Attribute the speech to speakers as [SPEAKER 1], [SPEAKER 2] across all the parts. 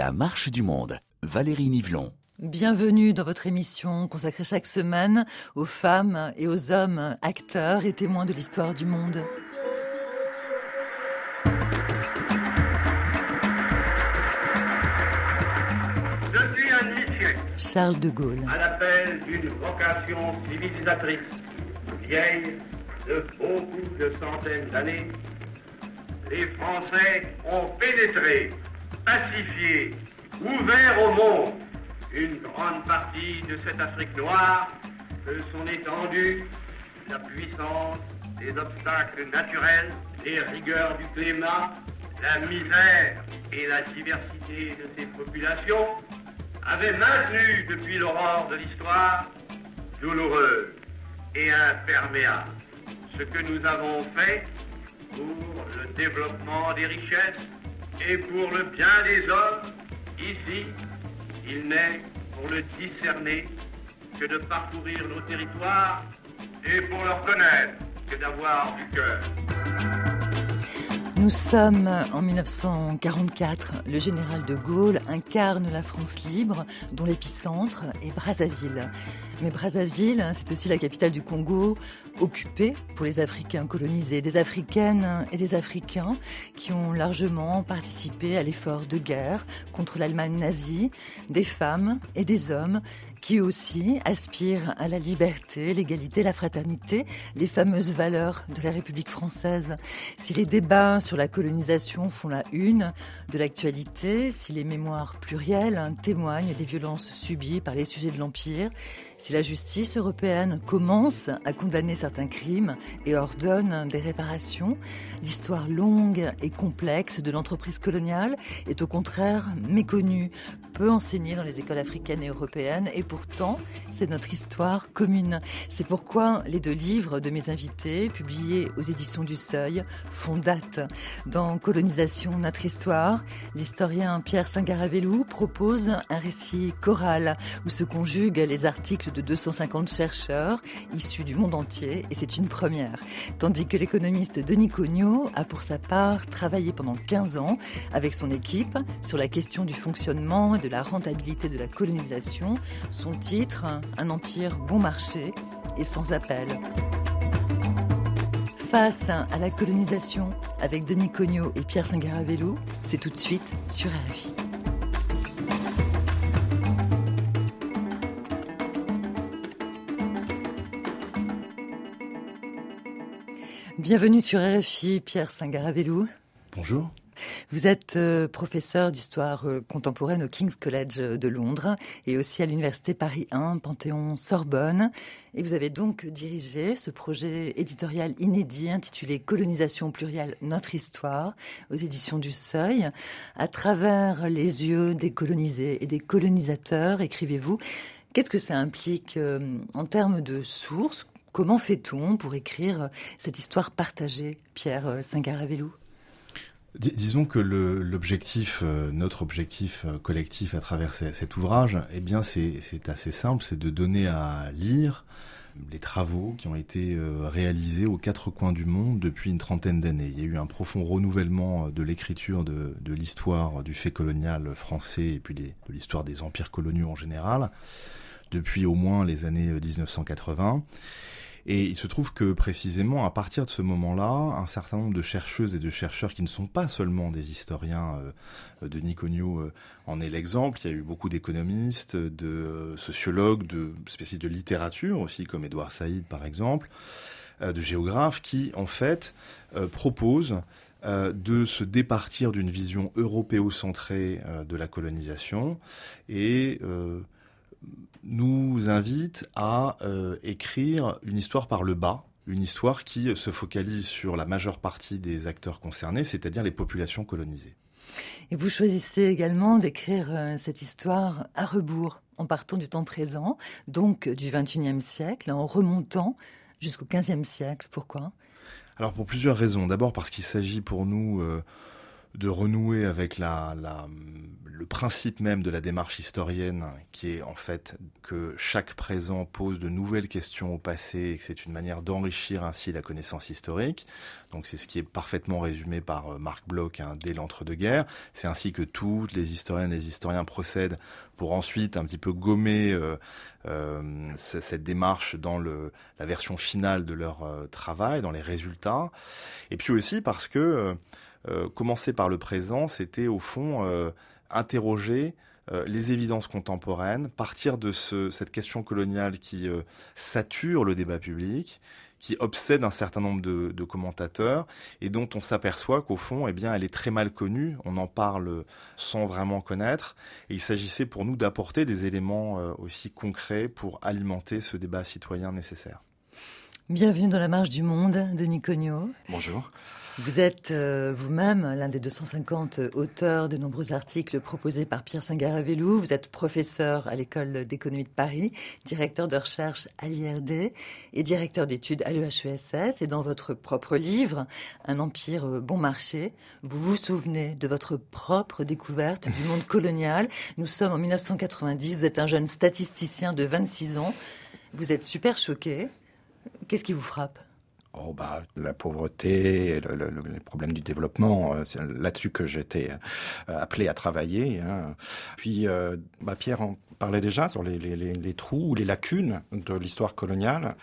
[SPEAKER 1] La marche du monde. Valérie Nivelon.
[SPEAKER 2] Bienvenue dans votre émission consacrée chaque semaine aux femmes et aux hommes acteurs et témoins de l'histoire du monde.
[SPEAKER 3] Depuis un demi-siècle,
[SPEAKER 2] Charles de Gaulle.
[SPEAKER 3] à l'appel d'une vocation civilisatrice vieille de beaucoup de centaines d'années, les Français ont pénétré, pacifié, ouvert au monde une grande partie de cette Afrique noire que son étendue, la puissance des obstacles naturels, les rigueurs du climat, la misère et la diversité de ses populations avaient maintenu depuis l'aurore de l'histoire douloureuse et imperméable. Ce que nous avons fait pour le développement des richesses et pour le bien des hommes, ici, il n'est pour le discerner que de parcourir nos territoires et pour leur connaître que d'avoir du cœur.
[SPEAKER 2] Nous sommes en 1944. Le général de Gaulle incarne la France libre, dont l'épicentre est Brazzaville. Mais Brazzaville, c'est aussi la capitale du Congo, occupée pour les Africains colonisés, des Africaines et des Africains qui ont largement participé à l'effort de guerre contre l'Allemagne nazie, des femmes et des hommes qui aussi aspirent à la liberté, l'égalité, la fraternité, les fameuses valeurs de la République française. Si les débats sur la colonisation font la une de l'actualité, si les mémoires plurielles témoignent des violences subies par les sujets de l'Empire, si la justice européenne commence à condamner certains crimes et ordonne des réparations, l'histoire longue et complexe de l'entreprise coloniale est au contraire méconnue, peu enseignée dans les écoles africaines et européennes, et pourtant c'est notre histoire commune. C'est pourquoi les deux livres de mes invités, publiés aux éditions du Seuil, font date. Dans Colonisation, notre histoire, l'historien Pierre Singaravelou propose un récit choral où se conjuguent les articles de 250 chercheurs issus du monde entier, et c'est une première. Tandis que l'économiste Denis Cognot a pour sa part travaillé pendant 15 ans avec son équipe sur la question du fonctionnement et de la rentabilité de la colonisation. Son titre, Un empire bon marché et sans appel. Face à la colonisation avec Denis Cognot et Pierre Singaravello, c'est tout de suite sur RFI. Bienvenue sur RFI, Pierre Singaravello.
[SPEAKER 4] Bonjour.
[SPEAKER 2] Vous êtes euh, professeur d'histoire euh, contemporaine au King's College de Londres et aussi à l'Université Paris 1, Panthéon-Sorbonne. Et vous avez donc dirigé ce projet éditorial inédit intitulé Colonisation plurielle, notre histoire aux éditions du Seuil. À travers les yeux des colonisés et des colonisateurs, écrivez-vous, qu'est-ce que ça implique euh, en termes de sources Comment fait-on pour écrire cette histoire partagée, Pierre Singaravelou
[SPEAKER 4] Dis disons que l'objectif, euh, notre objectif euh, collectif à travers cet ouvrage, eh bien, c'est assez simple, c'est de donner à lire les travaux qui ont été euh, réalisés aux quatre coins du monde depuis une trentaine d'années. Il y a eu un profond renouvellement de l'écriture de, l'histoire du fait colonial français et puis de l'histoire des empires coloniaux en général depuis au moins les années 1980. Et il se trouve que précisément à partir de ce moment-là, un certain nombre de chercheuses et de chercheurs qui ne sont pas seulement des historiens, euh, de Niconio euh, en est l'exemple, il y a eu beaucoup d'économistes, de sociologues, de spécialistes de littérature aussi, comme Édouard Saïd par exemple, euh, de géographes, qui en fait proposent de se départir d'une vision européocentrée de la colonisation et nous invite à euh, écrire une histoire par le bas, une histoire qui se focalise sur la majeure partie des acteurs concernés, c'est-à-dire les populations colonisées.
[SPEAKER 2] Et vous choisissez également d'écrire euh, cette histoire à rebours, en partant du temps présent, donc du XXIe siècle, en remontant jusqu'au XVe siècle. Pourquoi?
[SPEAKER 4] Alors pour plusieurs raisons. D'abord parce qu'il s'agit pour nous... Euh, de renouer avec la, la, le principe même de la démarche historienne, qui est en fait que chaque présent pose de nouvelles questions au passé et que c'est une manière d'enrichir ainsi la connaissance historique. Donc c'est ce qui est parfaitement résumé par euh, Marc Bloch hein, dès l'entre-deux-guerres. C'est ainsi que toutes les historiennes et les historiens procèdent pour ensuite un petit peu gommer euh, euh, cette démarche dans le, la version finale de leur euh, travail, dans les résultats. Et puis aussi parce que commencer par le présent, c'était au fond interroger euh, les évidences contemporaines, partir de ce, cette question coloniale qui euh, sature le débat public, qui obsède un certain nombre de, de commentateurs et dont on s'aperçoit qu'au fond, eh bien, elle est très mal connue. On en parle sans vraiment connaître. Et il s'agissait pour nous d'apporter des éléments euh, aussi concrets pour alimenter ce débat citoyen nécessaire.
[SPEAKER 2] Bienvenue dans la marche du monde, Denis Cognot.
[SPEAKER 5] Bonjour.
[SPEAKER 2] Vous êtes euh, vous-même l'un des 250 auteurs de nombreux articles proposés par Pierre Singaravelou. Vous êtes professeur à l'école d'économie de Paris, directeur de recherche à l'IRD et directeur d'études à l'EHESS. Et dans votre propre livre, Un empire euh, bon marché, vous vous souvenez de votre propre découverte du monde colonial. Nous sommes en 1990, vous êtes un jeune statisticien de 26 ans. Vous êtes super choqué. Qu'est-ce qui vous frappe?
[SPEAKER 5] Oh bah la pauvreté, le, le, les problèmes du développement, euh, c'est là-dessus que j'étais euh, appelé à travailler. Hein. Puis euh, bah Pierre en parlait déjà sur les, les, les trous ou les lacunes de l'histoire coloniale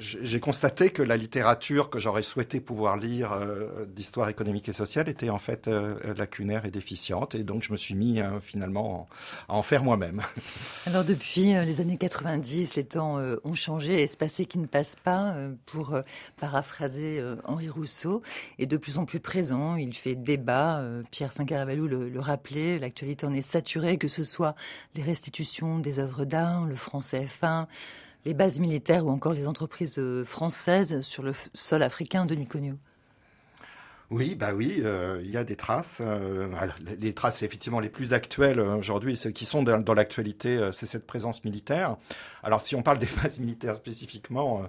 [SPEAKER 5] j'ai constaté que la littérature que j'aurais souhaité pouvoir lire euh, d'histoire économique et sociale était en fait euh, lacunaire et déficiente. Et donc, je me suis mis euh, finalement à en faire moi-même.
[SPEAKER 2] Alors, depuis euh, les années 90, les temps euh, ont changé. Espacé qui ne passe pas, euh, pour paraphraser Henri Rousseau, est de plus en plus présent. Il fait débat. Pierre Saint-Caravalou le, le rappelait. L'actualité en est saturée, que ce soit les restitutions des œuvres d'art, le franc CFA, les bases militaires ou encore les entreprises euh, françaises sur le sol africain de Niconio
[SPEAKER 5] oui, bah oui, euh, il y a des traces. Euh, les traces effectivement les plus actuelles aujourd'hui, celles qui sont dans, l'actualité, euh, c'est cette présence militaire. Alors si on parle des bases militaires spécifiquement,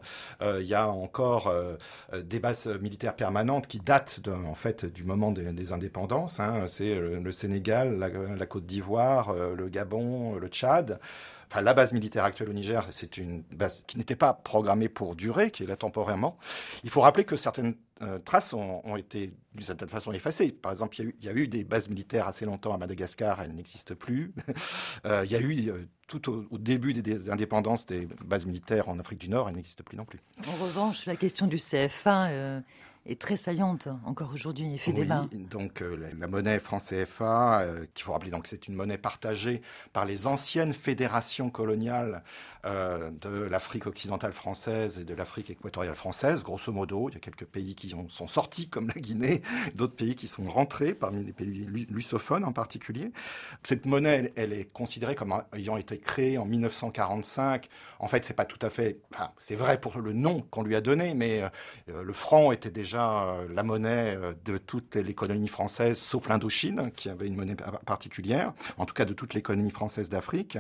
[SPEAKER 5] euh, il y a encore euh, des bases militaires permanentes qui datent de, en fait du moment des, des indépendances. Hein. C'est le Sénégal, la, la Côte d'Ivoire, le Gabon, le Tchad. Enfin, la base militaire actuelle au Niger, c'est une base qui n'était pas programmée pour durer, qui est là temporairement. Il faut rappeler que certaines euh, traces ont, été d'une certaine façon effacées. Par exemple, il y, a eu, des bases militaires assez longtemps à Madagascar, elles n'existent plus. euh, il y a eu euh, tout au, début des, des, indépendances des bases militaires en Afrique du Nord, elles n'existent plus non plus.
[SPEAKER 2] En revanche, la question du CFA est très saillante encore aujourd'hui et fait débat.
[SPEAKER 5] Donc euh, la, monnaie franc CFA, euh, qu'il faut rappeler, donc c'est une monnaie partagée par les anciennes fédérations coloniales de l'Afrique occidentale française et de l'Afrique équatoriale française, grosso modo. Il y a quelques pays qui ont, sont sortis, comme la Guinée, d'autres pays qui sont rentrés, parmi les pays lusophones en particulier. Cette monnaie, elle, est considérée comme ayant été créée en 1945. En fait, c'est pas tout à fait. C'est vrai pour le nom qu'on lui a donné, mais euh, le franc était déjà euh, la monnaie euh, de toutes les colonies françaises, sauf l'Indochine, qui avait une monnaie particulière. En tout cas, de toutes les colonies françaises d'Afrique.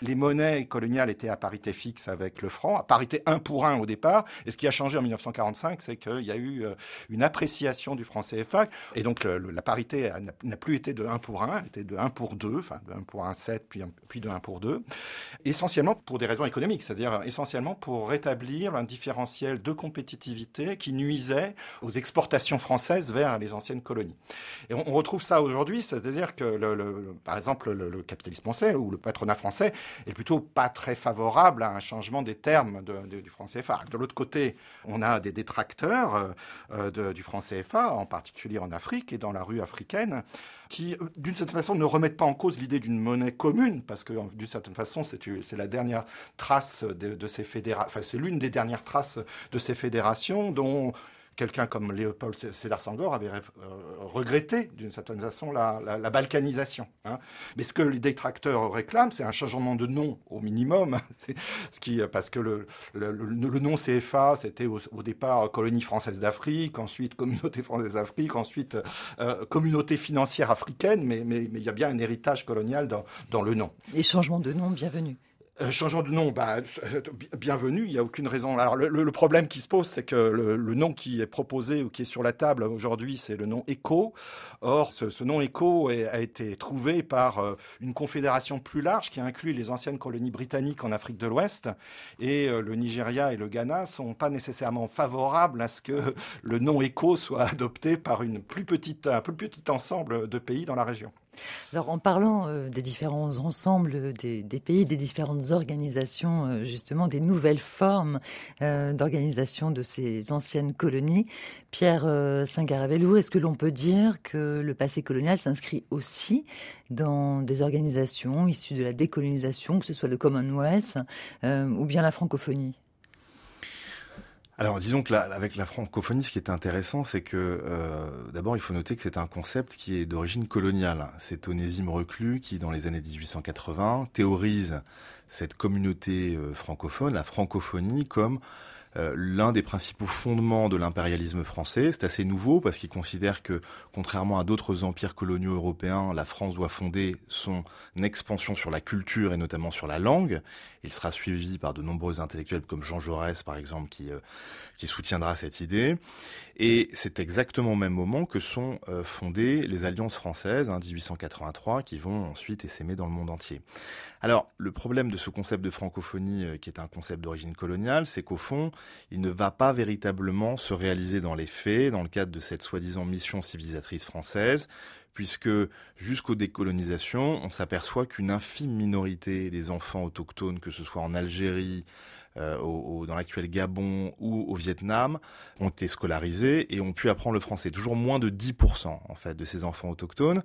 [SPEAKER 5] Les monnaies coloniales étaient parité fixe avec le franc, à parité 1 pour 1 au départ. Et ce qui a changé en 1945, c'est qu'il y a eu euh, une appréciation du franc CFA. Et donc la parité n'a plus été de 1 pour 1, elle était de 1 pour 2, enfin de 1 pour 1, 7, puis, puis de 1 pour 2. Essentiellement pour des raisons économiques, c'est-à-dire essentiellement pour rétablir un différentiel de compétitivité qui nuisait aux exportations françaises vers les anciennes colonies. Et on, retrouve ça aujourd'hui, c'est-à-dire que, par exemple, le, le capitalisme français ou le patronat français est plutôt pas très favorable à un changement des termes de, du franc CFA. De l'autre côté, on a des détracteurs euh, de, du franc CFA, en particulier en Afrique et dans la rue africaine, qui, d'une certaine façon, ne remettent pas en cause l'idée d'une monnaie commune, parce que, d'une certaine façon, c'est la dernière trace de ces fédérations, enfin, c'est l'une des dernières traces de ces fédérations dont quelqu'un comme Léopold Sédar Senghor avait euh, regretté d'une certaine façon la, balkanisation. Hein. Mais ce que les détracteurs réclament, c'est un changement de nom au minimum, qui, parce que le, nom CFA, c'était au, départ colonie française d'Afrique, ensuite communauté française d'Afrique, ensuite euh, communauté financière africaine, mais il y a bien un héritage colonial dans, dans le nom.
[SPEAKER 2] Et changement de nom, bienvenue.
[SPEAKER 5] Euh, changeant de nom, bah, euh, bienvenue, il n'y a aucune raison. Le, problème qui se pose, c'est que le, nom qui est proposé ou qui est sur la table aujourd'hui, c'est le nom ECHO. Or, ce, nom ECHO a été trouvé par euh, une confédération plus large qui inclut les anciennes colonies britanniques en Afrique de l'Ouest. Et le Nigeria et le Ghana sont pas nécessairement favorables à ce que le nom ECHO soit adopté par une plus petite, un plus petit ensemble de pays dans la région.
[SPEAKER 2] Alors, en parlant euh, des différents ensembles des, pays, des différentes organisations, euh, justement, des nouvelles formes euh, d'organisation de ces anciennes colonies, Pierre Saint-Garavelou, est-ce que l'on peut dire que le passé colonial s'inscrit aussi dans des organisations issues de la décolonisation, que ce soit le Commonwealth ou bien la francophonie?
[SPEAKER 4] Alors disons que avec la francophonie, ce qui est intéressant, c'est que euh, d'abord il faut noter que c'est un concept qui est d'origine coloniale. C'est Onésime Reclus qui, dans les années 1880, théorise cette communauté euh, francophone, la francophonie, comme euh, l'un des principaux fondements de l'impérialisme français. C'est assez nouveau parce qu'il considère que, contrairement à d'autres empires coloniaux européens, la France doit fonder son expansion sur la culture et notamment sur la langue. Il sera suivi par de nombreux intellectuels comme Jean Jaurès, par exemple, qui, euh, qui soutiendra cette idée. Et c'est exactement au même moment que sont euh, fondées les alliances françaises, hein, 1883, qui vont ensuite essaimer dans le monde entier. Alors, le problème de ce concept de francophonie, qui est un concept d'origine coloniale, c'est qu'au fond, il ne va pas véritablement se réaliser dans les faits, dans le cadre de cette soi-disant mission civilisatrice française, puisque jusqu'aux décolonisations, on s'aperçoit qu'une infime minorité des enfants autochtones, que ce soit en Algérie, euh, au, dans l'actuel Gabon ou au Vietnam ont été scolarisés et ont pu apprendre le français. Toujours moins de 10% en fait de ces enfants autochtones.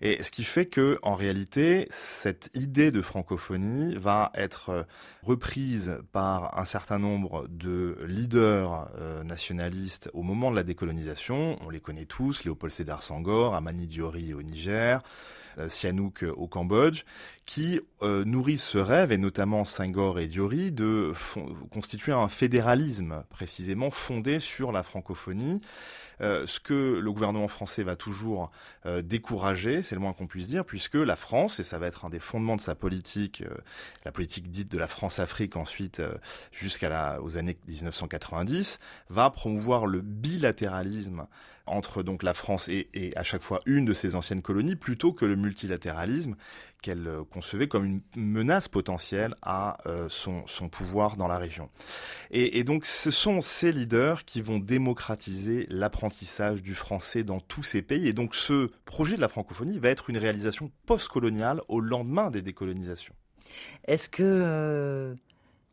[SPEAKER 4] Et ce qui fait que en réalité, cette idée de francophonie va être euh, reprise par un certain nombre de leaders euh, nationalistes au moment de la décolonisation. On les connaît tous, Léopold Sédar Senghor, Amani Diori au Niger, Sihanouk euh, au Cambodge, qui euh, nourrissent ce rêve, et notamment Senghor et Diori, de constituer un fédéralisme précisément fondé sur la francophonie. ce que le gouvernement français va toujours décourager, c'est le moins qu'on puisse dire, puisque la France, et ça va être un des fondements de sa politique, la politique dite de la France-Afrique ensuite jusqu'à aux années 1990, va promouvoir le bilatéralisme entre donc la France et, à chaque fois une de ses anciennes colonies, plutôt que le multilatéralisme qu'elle euh, concevait comme une menace potentielle à euh, son, pouvoir dans la région. Et, donc ce sont ces leaders qui vont démocratiser l'apprentissage du français dans tous ces pays. Et donc ce projet de la francophonie va être une réalisation postcoloniale au lendemain des décolonisations.
[SPEAKER 2] Est-ce que euh,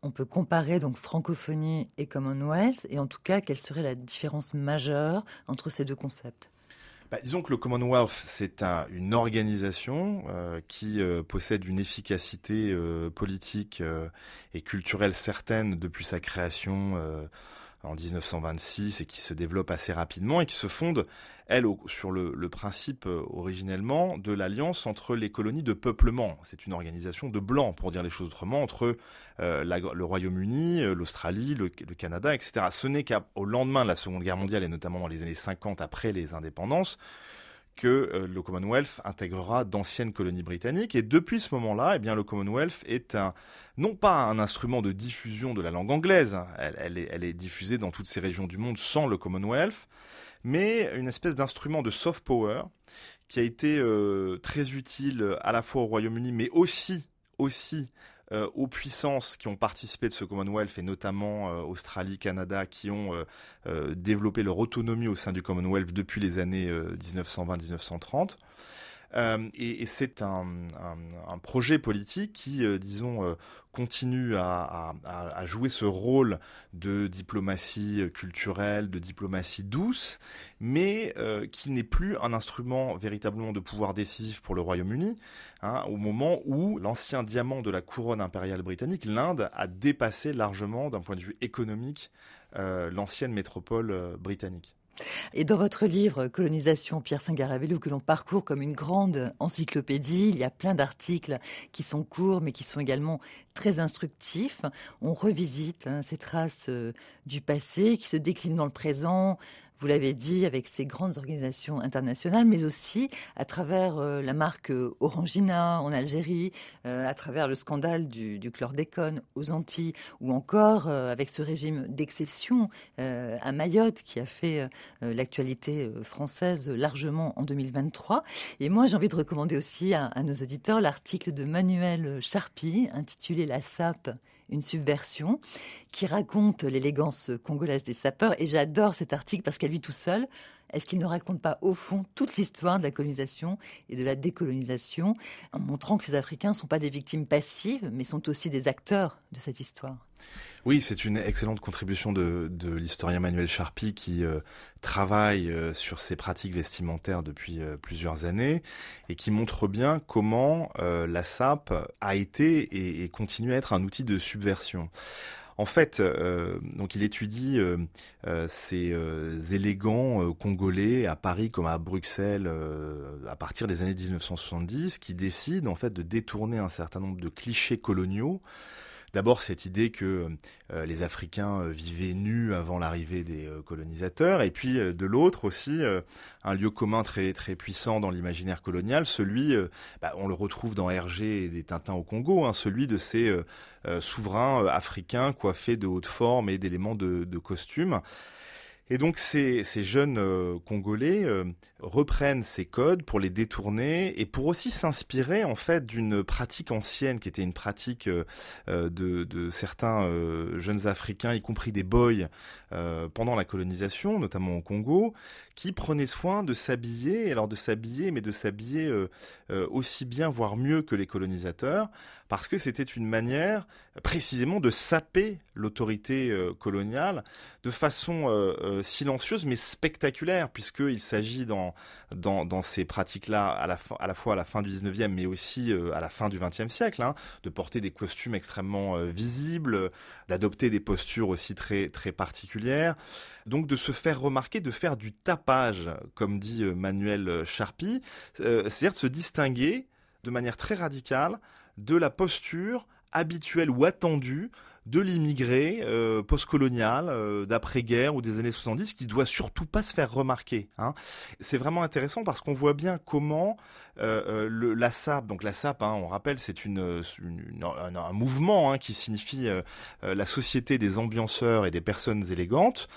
[SPEAKER 2] on peut comparer donc francophonie et Commonwealth Et en tout cas, quelle serait la différence majeure entre ces deux concepts?
[SPEAKER 4] Bah, disons que le Commonwealth, c'est une organisation euh, qui euh, possède une efficacité euh, politique et culturelle certaine depuis sa création en 1926 et qui se développe assez rapidement et qui se fonde, elle, sur le, principe euh, originellement de l'alliance entre les colonies de peuplement. C'est une organisation de blancs, pour dire les choses autrement, entre euh, le Royaume-Uni, euh, l'Australie, le, le, Canada, etc. Ce n'est qu'au lendemain de la Seconde Guerre mondiale et notamment dans les années 50 après les indépendances que euh, le Commonwealth intégrera d'anciennes colonies britanniques. Et depuis ce moment-là, eh bien, le Commonwealth est un, non pas un instrument de diffusion de la langue anglaise, hein, elle, est, diffusée dans toutes ces régions du monde sans le Commonwealth, mais une espèce d'instrument de soft power qui a été euh, très utile à la fois au Royaume-Uni, mais aussi, aussi euh, aux puissances qui ont participé de ce Commonwealth, et notamment euh, Australie, Canada, qui ont euh, développé leur autonomie au sein du Commonwealth depuis les années 1920-1930. Euh, et, c'est un, projet politique qui, euh, disons, euh, continue à, jouer ce rôle de diplomatie culturelle, de diplomatie douce, mais qui n'est plus un instrument véritablement de pouvoir décisif pour le Royaume-Uni, hein, au moment où l'ancien diamant de la couronne impériale britannique, l'Inde, a dépassé largement, d'un point de vue économique, l'ancienne métropole britannique.
[SPEAKER 2] Et dans votre livre Colonisation, Pierre Saint-Garavelou, que l'on parcourt comme une grande encyclopédie, il y a plein d'articles qui sont courts mais qui sont également très instructifs. On revisite hein, ces traces euh, du passé qui se déclinent dans le présent, vous l'avez dit, avec ces grandes organisations internationales, mais aussi à travers euh, la marque Orangina en Algérie, à travers le scandale du, du, chlordécone aux Antilles, ou encore avec ce régime d'exception à Mayotte qui a fait l'actualité française largement en 2023. Et moi, j'ai envie de recommander aussi à, à nos auditeurs l'article de Manuel Charpie intitulé La SAP une subversion, qui raconte l'élégance congolaise des sapeurs. Et j'adore cet article parce qu'à lui tout seul, est-ce qu'il ne raconte pas au fond toute l'histoire de la colonisation et de la décolonisation, en montrant que ces Africains ne sont pas des victimes passives, mais sont aussi des acteurs de cette histoire?
[SPEAKER 4] Oui, c'est une excellente contribution de, l'historien Manuel Charpie qui euh, travaille euh, sur ces pratiques vestimentaires depuis euh, plusieurs années et qui montre bien comment la SAP a été et, continue à être un outil de subversion. En fait, donc il étudie ces élégants congolais à Paris comme à Bruxelles à partir des années 1970 qui décident en fait de détourner un certain nombre de clichés coloniaux D'abord, cette idée que euh, les Africains euh, vivaient nus avant l'arrivée des euh, colonisateurs, et puis de l'autre aussi, un lieu commun très très puissant dans l'imaginaire colonial, celui, bah, on le retrouve dans Hergé et des Tintins au Congo, hein, celui de ces souverains africains coiffés de haute forme et d'éléments de, de costume. Et donc ces, jeunes Congolais reprennent ces codes pour les détourner et pour aussi s'inspirer en fait d'une pratique ancienne qui était une pratique euh, de, de, certains jeunes Africains, y compris des boys, pendant la colonisation, notamment au Congo, qui prenaient soin de s'habiller, alors de s'habiller, mais de s'habiller aussi bien, voire mieux que les colonisateurs, parce que c'était une manière précisément de saper l'autorité coloniale de façon euh, silencieuse mais spectaculaire, puisqu'il s'agit dans, dans, ces pratiques-là à la, fois à la fin du 19e mais aussi euh, à la fin du 20e siècle, hein, de porter des costumes extrêmement euh, visibles, d'adopter des postures aussi très, très particulières, donc de se faire remarquer, de faire du tapage, comme dit Manuel Charpie, c'est-à-dire de se distinguer de manière très radicale de la posture habituelle ou attendue de l'immigré euh, postcolonial euh, d'après-guerre ou des années 70 qui doit surtout pas se faire remarquer. Hein. C'est vraiment intéressant parce qu'on voit bien comment euh, le, la SAP, donc la SAP, hein, on rappelle, c'est une, un, mouvement hein, qui signifie la société des ambianceurs et des personnes élégantes.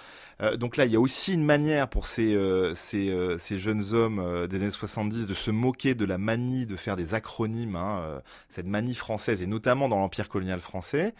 [SPEAKER 4] donc là, il y a aussi une manière pour ces, ces, ces jeunes hommes des années 70 de se moquer de la manie de faire des acronymes, hein, cette manie française, et notamment dans l'Empire colonial français.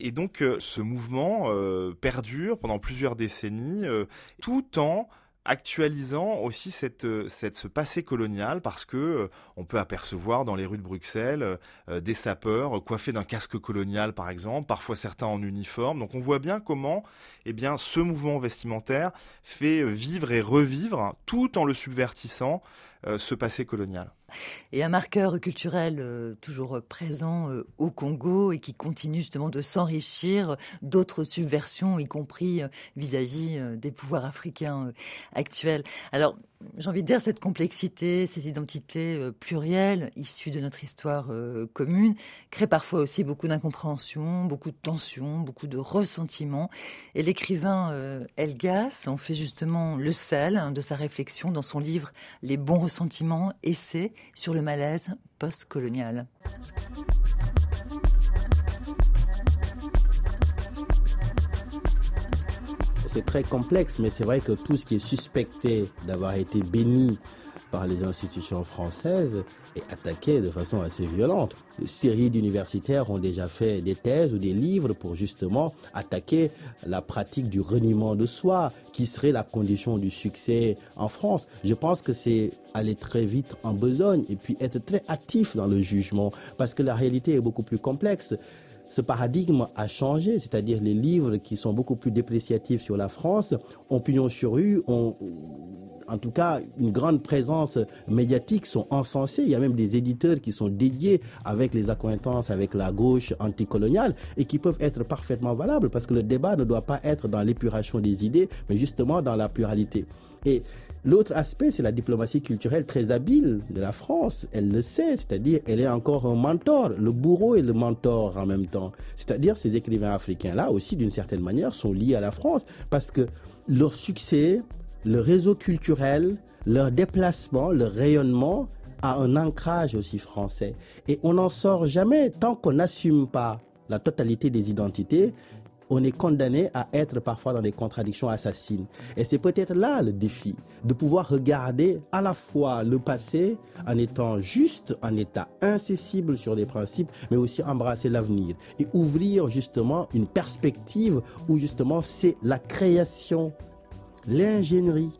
[SPEAKER 4] Et donc euh, ce mouvement euh, perdure pendant plusieurs décennies, euh, tout en actualisant aussi cette, ce passé colonial parce que on peut apercevoir dans les rues de Bruxelles des sapeurs coiffés d'un casque colonial par exemple, parfois certains en uniforme. Donc on voit bien comment eh ce mouvement vestimentaire fait vivre et revivre tout en le subvertissant ce passé colonial
[SPEAKER 2] et un marqueur culturel euh, toujours présent euh, au Congo et qui continue justement de s'enrichir d'autres subversions, y compris euh, vis-à-vis des pouvoirs africains actuels. Alors, j'ai envie de dire, cette complexité, ces identités euh, plurielles issues de notre histoire euh, commune, créent parfois aussi beaucoup d'incompréhension, beaucoup de tensions, beaucoup de ressentiments. Et l'écrivain euh, Elgas en fait justement le sel hein, de sa réflexion dans son livre Les bons ressentiments, essai sur le malaise post-colonial.
[SPEAKER 6] C'est très complexe, mais c'est vrai que tout ce qui est suspecté d'avoir été béni par les institutions françaises est attaqué de façon assez violente. Une série d'universitaires ont déjà fait des thèses ou des livres pour justement attaquer la pratique du reniement de soi, qui serait la condition du succès en France. Je pense que c'est aller très vite en besogne et puis être très actif dans le jugement, parce que la réalité est beaucoup plus complexe ce paradigme a changé, c'est-à-dire les livres qui sont beaucoup plus dépréciatifs sur la France ont pignon sur rue, ont en tout cas une grande présence médiatique, sont encensés. Il y a même des éditeurs qui sont dédiés avec les accointances avec la gauche anticoloniale et qui peuvent être parfaitement valables parce que le débat ne doit pas être dans l'épuration des idées, mais justement dans la pluralité. Et L'autre aspect, c'est la diplomatie culturelle très habile de la France. Elle le sait, c'est-à-dire elle est encore un mentor, le bourreau et le mentor en même temps. C'est-à-dire ces écrivains africains-là aussi, d'une certaine manière, sont liés à la France parce que leur succès, le réseau culturel, leur déplacement, leur rayonnement a un ancrage aussi français. Et on n'en sort jamais tant qu'on n'assume pas la totalité des identités on est condamné à être parfois dans des contradictions assassines. Et c'est peut-être là le défi, de pouvoir regarder à la fois le passé en étant juste, en état incessible sur des principes, mais aussi embrasser l'avenir et ouvrir justement une perspective où justement c'est la création, l'ingénierie,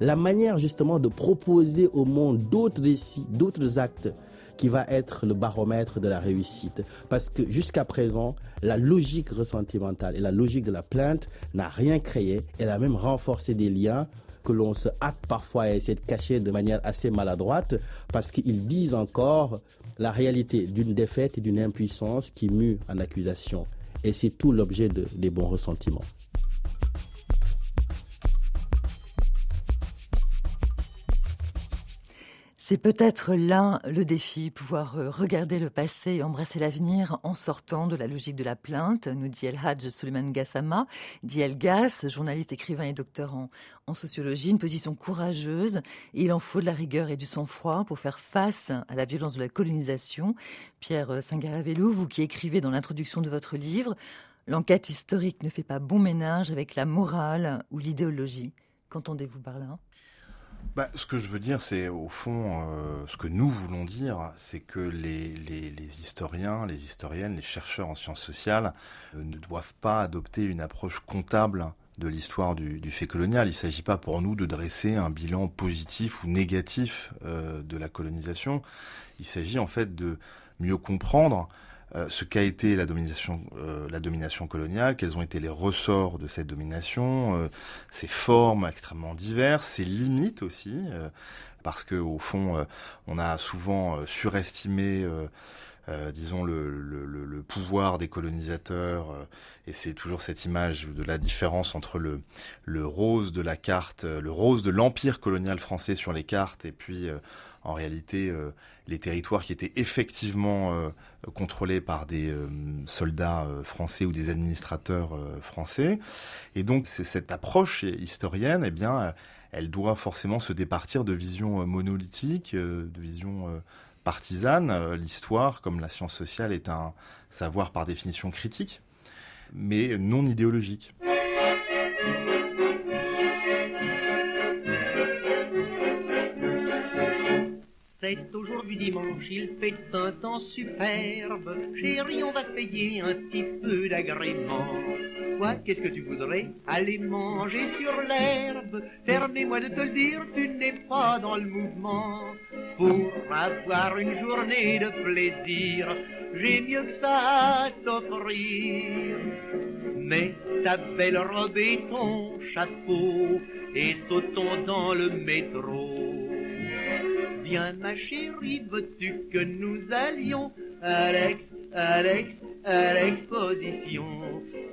[SPEAKER 6] la manière justement de proposer au monde d'autres récits, d'autres actes qui va être le baromètre de la réussite. Parce que jusqu'à présent, la logique ressentimentale et la logique de la plainte n'a rien créé. Elle a même renforcé des liens que l'on se hâte parfois à essayer de cacher de manière assez maladroite parce qu'ils disent encore la réalité d'une défaite et d'une impuissance qui mue en accusation. Et c'est tout l'objet des bons ressentiments.
[SPEAKER 2] C'est peut-être là le défi, pouvoir euh, regarder le passé et embrasser l'avenir en sortant de la logique de la plainte, nous dit El Hadj Suleiman Gassama, dit El Gas, journaliste, écrivain et docteur en, sociologie, une position courageuse. il en faut de la rigueur et du sang-froid pour faire face à la violence de la colonisation. Pierre Singaravelou, vous qui écrivez dans l'introduction de votre livre, l'enquête historique ne fait pas bon ménage avec la morale ou l'idéologie. Qu'entendez-vous par là?
[SPEAKER 4] Bah, ce que je veux dire, c'est au fond, euh, ce que nous voulons dire, c'est que les, les, historiens, les historiennes, les chercheurs en sciences sociales euh, ne doivent pas adopter une approche comptable de l'histoire du, du, fait colonial. Il ne s'agit pas pour nous de dresser un bilan positif ou négatif euh, de la colonisation. Il s'agit en fait de mieux comprendre euh, ce qu'a été la domination, euh, la domination coloniale, quels ont été les ressorts de cette domination, euh, ses formes extrêmement diverses, ses limites aussi, parce que au fond, on a souvent surestimé. disons le, le, le, pouvoir des colonisateurs et c'est toujours cette image de la différence entre le, le rose de la carte, le rose de l'empire colonial français sur les cartes et puis en réalité euh, les territoires qui étaient effectivement euh, contrôlés par des euh, soldats français ou des administrateurs français. Et donc c'est cette approche historienne, eh bien, elle doit forcément se départir de visions monolithiques, de visions partisanes. L'histoire, comme la science sociale, est un savoir par définition critique, mais non idéologique.
[SPEAKER 7] Aujourd'hui dimanche, il fait un temps superbe. Chérie, on va se payer un petit peu d'agrément. Quoi, qu'est-ce que tu voudrais? Aller manger sur l'herbe. Permets-moi de te le dire, tu n'es pas dans le mouvement. Pour avoir une journée de plaisir, j'ai mieux que ça à t'offrir. Mets ta belle robe et ton chapeau et sautons dans le métro. Viens ma chérie, veux-tu que nous allions Alex, Alex, à l'exposition?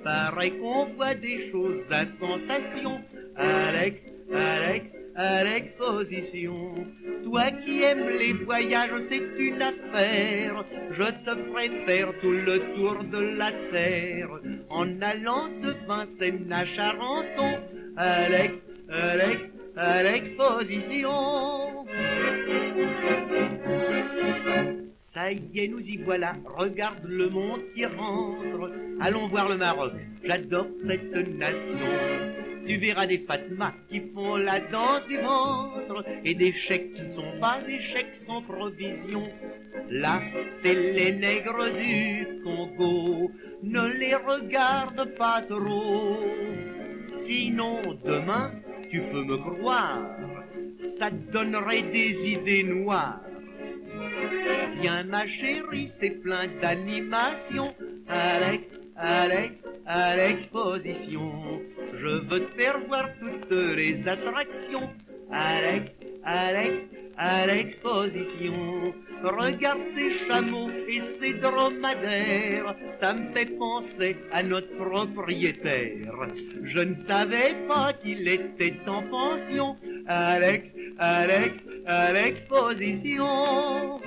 [SPEAKER 7] Pareil qu'on voit des choses à sensation. Alex, Alex, à l'exposition. Toi qui aimes les voyages, c'est une affaire. Je te ferai faire tout le tour de la terre. En allant de Vincennes à Charenton. Alex, Alex, à l'exposition. Ça y est, nous y voilà, regarde le monde qui rentre. Allons voir le Maroc, j'adore cette nation. Tu verras des Fatma qui font la danse du ventre et des chèques qui ne sont pas des chèques sans provision. Là, c'est les nègres du Congo, ne les regarde pas trop. Sinon, demain, tu peux me croire, ça donnerait des idées noires. Viens ma chérie, c'est plein d'animation. Alex, Alex, à l'exposition. Je veux te faire voir toutes les attractions. Alex, Alex, à l'exposition. Regarde ces chameaux et ces dromadaires, ça me fait penser à notre propriétaire. Je ne savais pas qu'il était en pension, Alex, Alex, à l'exposition.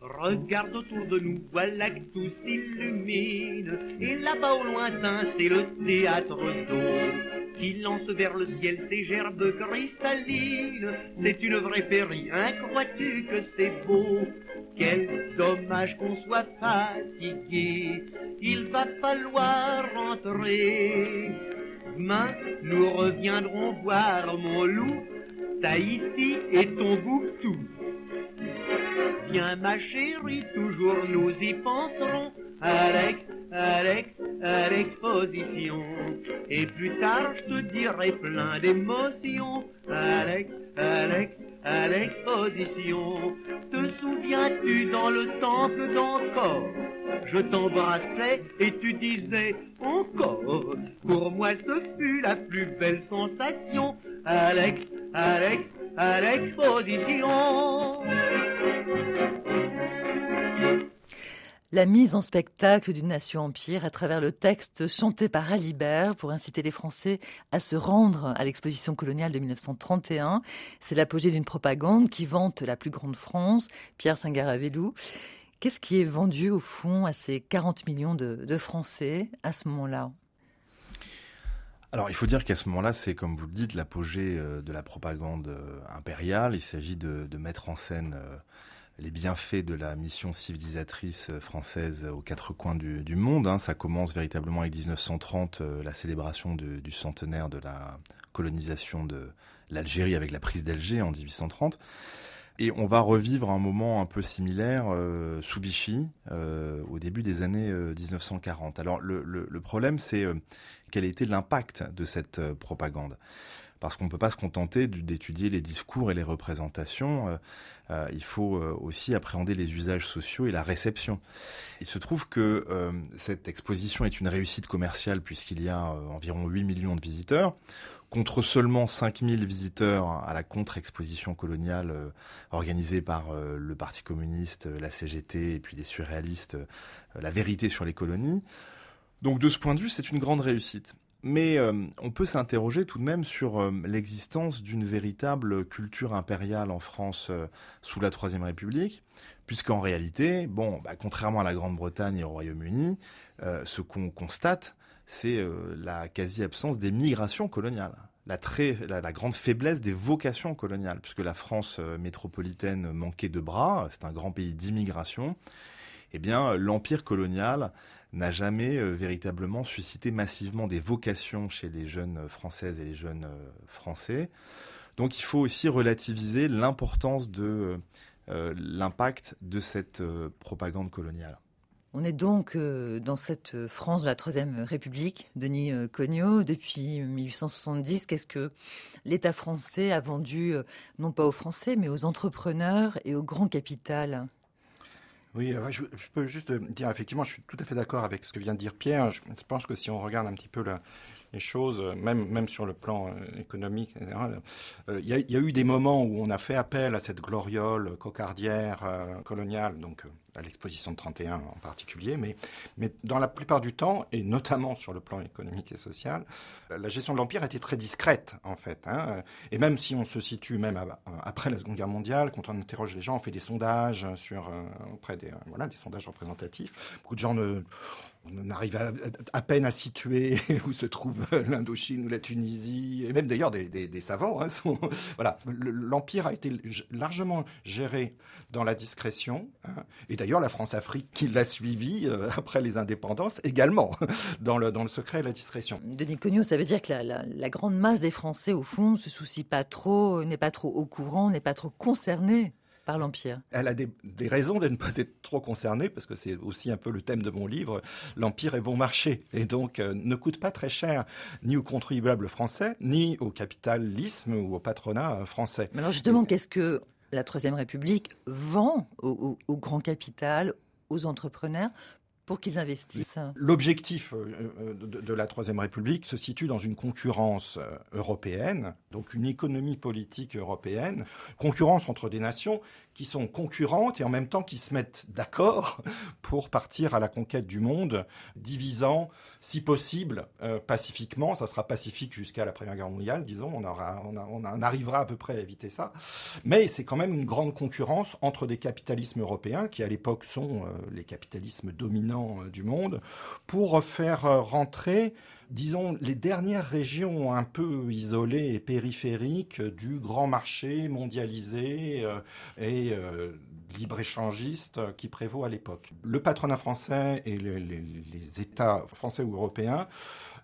[SPEAKER 7] Regarde autour de nous, voilà que tout s'illumine. Et là-bas au lointain, c'est le théâtre d'eau qui lance vers le ciel ses gerbes cristallines. C'est une vraie périe, hein, crois-tu que c'est beau? Quel dommage qu'on soit fatigué, il va falloir rentrer. Demain, nous reviendrons voir mon loup, Tahiti et Tombouctou. Viens ma chérie, toujours nous y penserons, Alex, à l'exposition. Et plus tard, je te dirai plein d'émotions, Alex, Alex, à l'exposition. Te souviens-tu dans le temple d'encore? Je t'embrassais et tu disais encore. Pour moi, ce fut la plus belle sensation, Alex, Alex, à l'exposition.
[SPEAKER 2] La mise en spectacle d'une nation-empire à travers le texte chanté par Alibert pour inciter les Français à se rendre à l'exposition coloniale de 1931. C'est l'apogée d'une propagande qui vante la plus grande France, Pierre Singaravelou. Qu'est-ce qui est vendu au fond à ces 40 millions de, Français à ce moment-là?
[SPEAKER 4] Alors, il faut dire qu'à ce moment-là, c'est, comme vous le dites, l'apogée euh, de la propagande euh, impériale. Il s'agit de, mettre en scène euh, les bienfaits de la mission civilisatrice française aux quatre coins du, monde. Hein. Ça commence véritablement avec 1930, euh, la célébration du centenaire de la colonisation de l'Algérie avec la prise d'Alger en 1830. Et on va revivre un moment un peu similaire euh, sous Vichy euh, au début des années 1940. Alors le, le problème, c'est quel a été l'impact de cette propagande? Parce qu'on ne peut pas se contenter d'étudier les discours et les représentations. Euh, euh, il faut euh, aussi appréhender les usages sociaux et la réception. Il se trouve que cette exposition est une réussite commerciale puisqu'il y a environ 8 millions de visiteurs contre seulement 5000 visiteurs à la contre-exposition coloniale organisée par le Parti communiste, la CGT et puis des surréalistes, La vérité sur les colonies. Donc de ce point de vue, c'est une grande réussite. Mais euh, on peut s'interroger tout de même sur euh, l'existence d'une véritable culture impériale en France euh, sous la Troisième République, puisqu'en réalité, bon, bah, contrairement à la Grande-Bretagne et au Royaume-Uni, ce qu'on constate, c'est la quasi-absence des migrations coloniales. La, très, la, grande faiblesse des vocations coloniales, puisque la France métropolitaine manquait de bras, c'est un grand pays d'immigration, eh bien, l'empire colonial n'a jamais euh, véritablement suscité massivement des vocations chez les jeunes françaises et les jeunes euh, français. Donc il faut aussi relativiser l'importance de euh, l'impact de cette propagande coloniale.
[SPEAKER 2] On est donc dans cette France de la Troisième République, Denis Cognot, depuis 1870. Qu'est-ce que l'État français a vendu, non pas aux Français, mais aux entrepreneurs et au grand capital
[SPEAKER 5] oui, euh, je, peux juste dire, effectivement, je suis tout à fait d'accord avec ce que vient de dire Pierre. Je, pense que si on regarde un petit peu les choses, même, même sur le plan euh, économique, euh, il y, a eu des moments où on a fait appel à cette gloriole cocardière coloniale, donc à l'exposition de 31 en particulier, mais, mais dans la plupart du temps, et notamment sur le plan économique et social, la gestion de l'Empire était très discrète, en fait. Hein. Et même si on se situe même après la Seconde Guerre mondiale, quand on interroge les gens, on fait des sondages sur, euh, auprès des, voilà, des sondages représentatifs. Beaucoup de gens ne, on arrive à, peine à situer où se trouve l'Indochine ou la Tunisie, et même d'ailleurs des, savants. Hein, sont, voilà, l'empire a été largement géré dans la discrétion, hein. et d'ailleurs la France-Afrique qui l'a suivi euh, après les indépendances également dans le dans le secret et la discrétion.
[SPEAKER 2] Denis Cognot, ça veut dire que la, la grande masse des Français au fond se soucie pas trop, n'est pas trop au courant, n'est pas trop concernée l'Empire
[SPEAKER 5] Elle a des, raisons de ne pas être trop concernée, parce que c'est aussi un peu le thème de mon livre. L'Empire est bon marché, et donc euh, ne coûte pas très cher, ni aux contribuables français, ni au capitalisme ou au patronat français.
[SPEAKER 2] Mais alors justement, qu'est-ce que la Troisième République vend au, grand capital, aux entrepreneurs pour qu'ils investissent.
[SPEAKER 5] L'objectif de, la Troisième République se situe dans une concurrence européenne, donc une économie politique européenne, concurrence entre des nations qui sont concurrentes et en même temps qui se mettent d'accord pour partir à la conquête du monde, divisant, si possible, pacifiquement. Ça sera pacifique jusqu'à la Première Guerre mondiale, disons. On, arrivera à peu près à éviter ça. Mais c'est quand même une grande concurrence entre des capitalismes européens, qui à l'époque sont euh, les capitalismes dominants euh, du monde, pour faire euh, rentrer disons, les dernières régions un peu isolées et périphériques du grand marché mondialisé et libre-échangiste qui prévaut à l'époque. Le patronat français et les, États français ou européens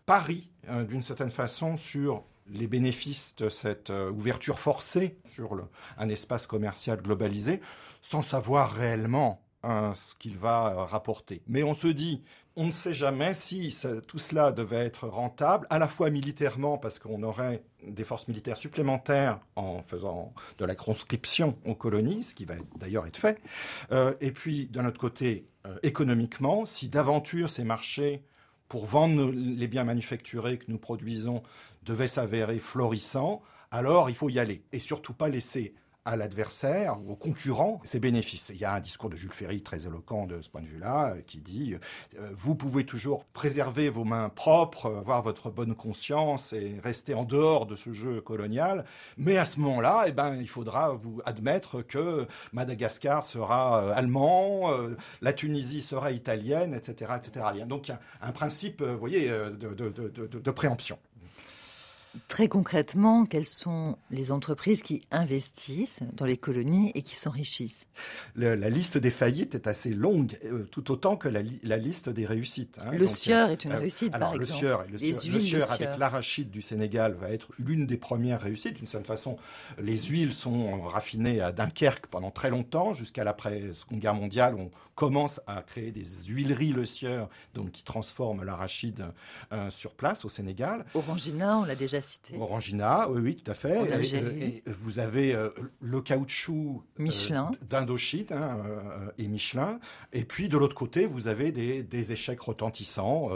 [SPEAKER 5] parient d'une certaine façon sur les bénéfices de cette euh, ouverture forcée sur un espace commercial globalisé sans savoir réellement hein, ce qu'il va euh, rapporter. Mais on se dit, on ne sait jamais si tout cela devait être rentable, à la fois militairement, parce qu'on aurait des forces militaires supplémentaires en faisant de la conscription aux colonies, ce qui va d'ailleurs être fait, euh, et puis d'un autre côté, économiquement, si d'aventure ces marchés pour vendre les biens manufacturés que nous produisons devait s'avérer florissant, alors il faut y aller et surtout pas laisser à l'adversaire au concurrent ses bénéfices. Il y a un discours de Jules Ferry très éloquent de ce point de vue-là euh, qui dit euh, vous pouvez toujours préserver vos mains propres, avoir votre bonne conscience et rester en dehors de ce jeu colonial, mais à ce moment-là, eh ben, il faudra vous admettre que Madagascar sera euh, allemand, la Tunisie sera italienne, etc., etc. Donc il y a un principe, vous voyez, de préemption.
[SPEAKER 2] Très concrètement, quelles sont les entreprises qui investissent dans les colonies et qui s'enrichissent?
[SPEAKER 5] La liste des faillites est assez longue, euh, tout autant que la, liste des réussites.
[SPEAKER 2] Hein. Le sieur est une euh, réussite,
[SPEAKER 5] alors,
[SPEAKER 2] par
[SPEAKER 5] le
[SPEAKER 2] exemple.
[SPEAKER 5] Sieur, le, sieur, avec l'arachide du Sénégal va être l'une des premières réussites. D'une certaine façon, les huiles sont raffinées à Dunkerque pendant très longtemps, jusqu'à l'après-seconde guerre mondiale. On commence à créer des huileries Le Sieur, donc qui transforment l'arachide euh, sur place au Sénégal.
[SPEAKER 2] Orangina, on l'a déjà
[SPEAKER 5] Orangina, oui, oui, tout à fait. Et, vous avez euh, le caoutchouc
[SPEAKER 2] euh, Michelin.
[SPEAKER 5] d'Indochine hein, euh, et Michelin. Et puis de l'autre côté, vous avez des, échecs retentissants.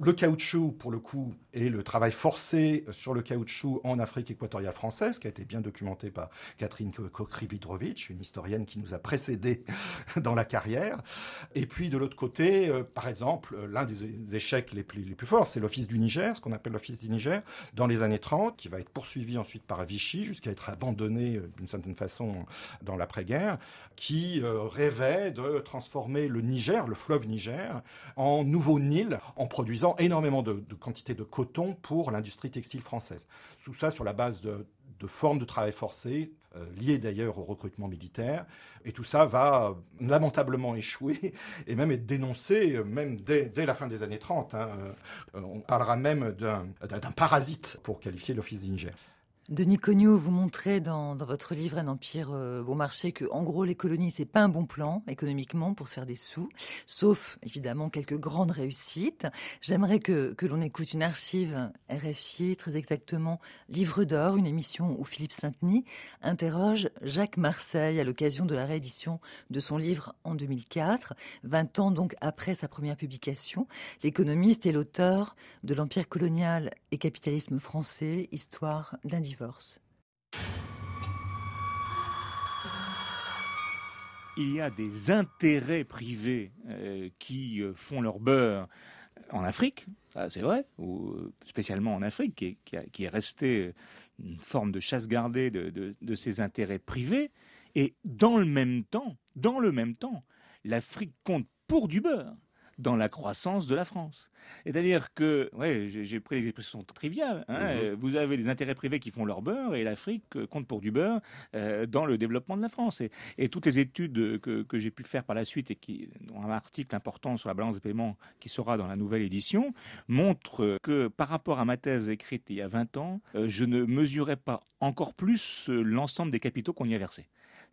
[SPEAKER 5] le caoutchouc, pour le coup, et le travail forcé sur le caoutchouc en Afrique équatoriale française, qui a été bien documenté par Catherine Kokrividrovitch, une historienne qui nous a précédés dans la carrière. Et puis de l'autre côté, par exemple, l'un des échecs les plus, les plus forts, c'est l'Office du Niger, ce qu'on appelle l'Office du Niger, dans les années 30, qui va être poursuivi ensuite par Vichy jusqu'à être abandonné euh, d'une certaine façon dans l'après-guerre, qui euh, rêvait de transformer le Niger, le fleuve Niger, en nouveau Nil, en produisant énormément de, de quantités de coton pour l'industrie textile française. Tout ça sur la base de de formes de travail forcé, euh, liées d'ailleurs au recrutement militaire. Et tout ça va lamentablement échouer et même être dénoncé, même dès, la fin des années 30. Hein. Euh, on parlera même d'un parasite pour qualifier l'Office d'Inger.
[SPEAKER 2] Denis Cognot, vous montrez dans, votre livre Un empire euh, bon marché que, en gros, les colonies, c'est pas un bon plan économiquement pour se faire des sous, sauf évidemment quelques grandes réussites. J'aimerais que, l'on écoute une archive RFI, très exactement Livre d'or, une émission où Philippe Saint-Denis interroge Jacques Marseille à l'occasion de la réédition de son livre en 2004, 20 ans donc après sa première publication. L'économiste et l'auteur de L'empire colonial et capitalisme français, histoire
[SPEAKER 8] il y a des intérêts privés euh, qui euh, font leur beurre en Afrique, c'est vrai, ou euh, spécialement en Afrique, qui, est resté une forme de chasse gardée de, de ces intérêts privés. Et dans le même temps, dans le même temps, l'Afrique compte pour du beurre dans la croissance de la France. C'est-à-dire que, ouais, j'ai pris des expressions triviales, hein, mhm. vous avez des intérêts privés qui font leur beurre et l'Afrique euh, compte pour du beurre euh, dans le développement de la France. Et, toutes les études que, que j'ai pu faire par la suite et qui ont un article important sur la balance des paiements qui sera dans la nouvelle édition montrent que par rapport à ma thèse écrite il y a 20 ans, euh, je ne mesurais pas encore plus l'ensemble des capitaux qu'on y a versés.